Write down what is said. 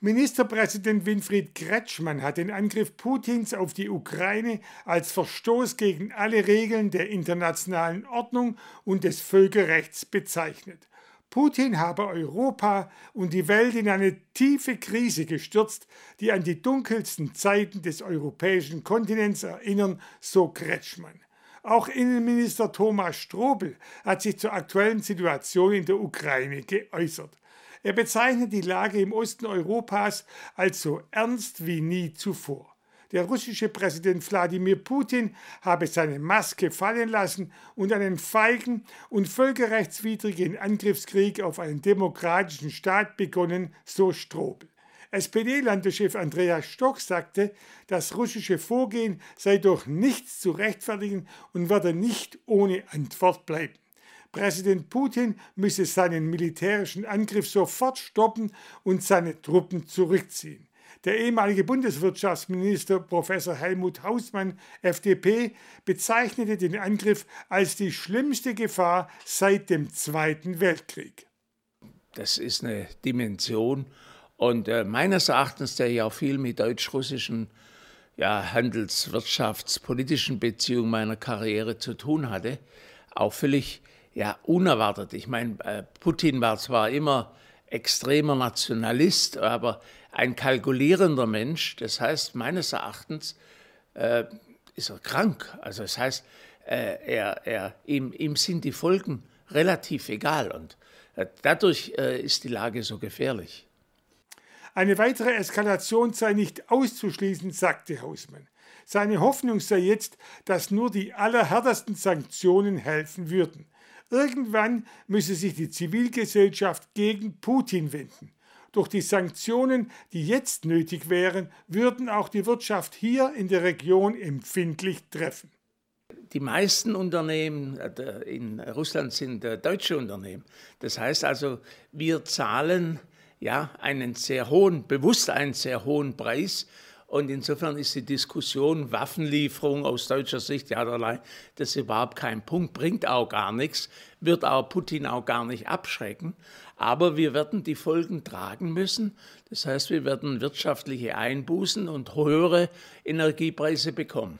Ministerpräsident Winfried Kretschmann hat den Angriff Putins auf die Ukraine als Verstoß gegen alle Regeln der internationalen Ordnung und des Völkerrechts bezeichnet. Putin habe Europa und die Welt in eine tiefe Krise gestürzt, die an die dunkelsten Zeiten des europäischen Kontinents erinnern, so Kretschmann. Auch Innenminister Thomas Strobel hat sich zur aktuellen Situation in der Ukraine geäußert. Er bezeichnet die Lage im Osten Europas als so ernst wie nie zuvor. Der russische Präsident Wladimir Putin habe seine Maske fallen lassen und einen feigen und völkerrechtswidrigen Angriffskrieg auf einen demokratischen Staat begonnen, so Strobel. SPD-Landeschef Andreas Stock sagte, das russische Vorgehen sei durch nichts zu rechtfertigen und werde nicht ohne Antwort bleiben. Präsident Putin müsse seinen militärischen Angriff sofort stoppen und seine Truppen zurückziehen. Der ehemalige Bundeswirtschaftsminister Professor Helmut Hausmann, FDP, bezeichnete den Angriff als die schlimmste Gefahr seit dem Zweiten Weltkrieg. Das ist eine Dimension und äh, meines Erachtens, der ja viel mit deutsch-russischen ja, handels-, wirtschafts-, politischen Beziehungen meiner Karriere zu tun hatte, auch völlig ja, unerwartet. Ich meine, äh, Putin war zwar immer extremer Nationalist, aber ein kalkulierender Mensch. Das heißt, meines Erachtens äh, ist er krank. Also das heißt, äh, er, er, ihm, ihm sind die Folgen relativ egal und äh, dadurch äh, ist die Lage so gefährlich. Eine weitere Eskalation sei nicht auszuschließen, sagte Hausmann. Seine Hoffnung sei jetzt, dass nur die allerhärtesten Sanktionen helfen würden. Irgendwann müsse sich die Zivilgesellschaft gegen Putin wenden. Durch die Sanktionen, die jetzt nötig wären, würden auch die Wirtschaft hier in der Region empfindlich treffen. Die meisten Unternehmen äh, in Russland sind äh, deutsche Unternehmen. Das heißt also, wir zahlen ja einen sehr hohen, bewusst einen sehr hohen Preis und insofern ist die Diskussion Waffenlieferung aus deutscher Sicht, ja, allein, das überhaupt kein Punkt, bringt auch gar nichts, wird auch Putin auch gar nicht abschrecken. Aber wir werden die Folgen tragen müssen. Das heißt, wir werden wirtschaftliche Einbußen und höhere Energiepreise bekommen.